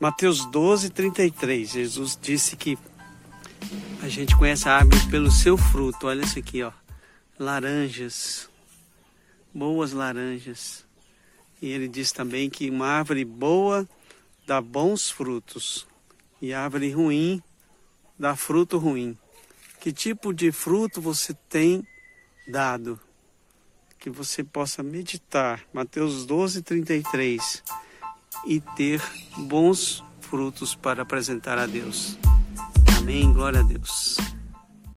Mateus 12, 33. Jesus disse que a gente conhece a árvore pelo seu fruto. Olha isso aqui, ó. Laranjas. Boas laranjas. E ele diz também que uma árvore boa dá bons frutos. E árvore ruim dá fruto ruim. Que tipo de fruto você tem dado? Que você possa meditar. Mateus 12, 33 e ter bons frutos para apresentar a Deus. Amém. Glória a Deus.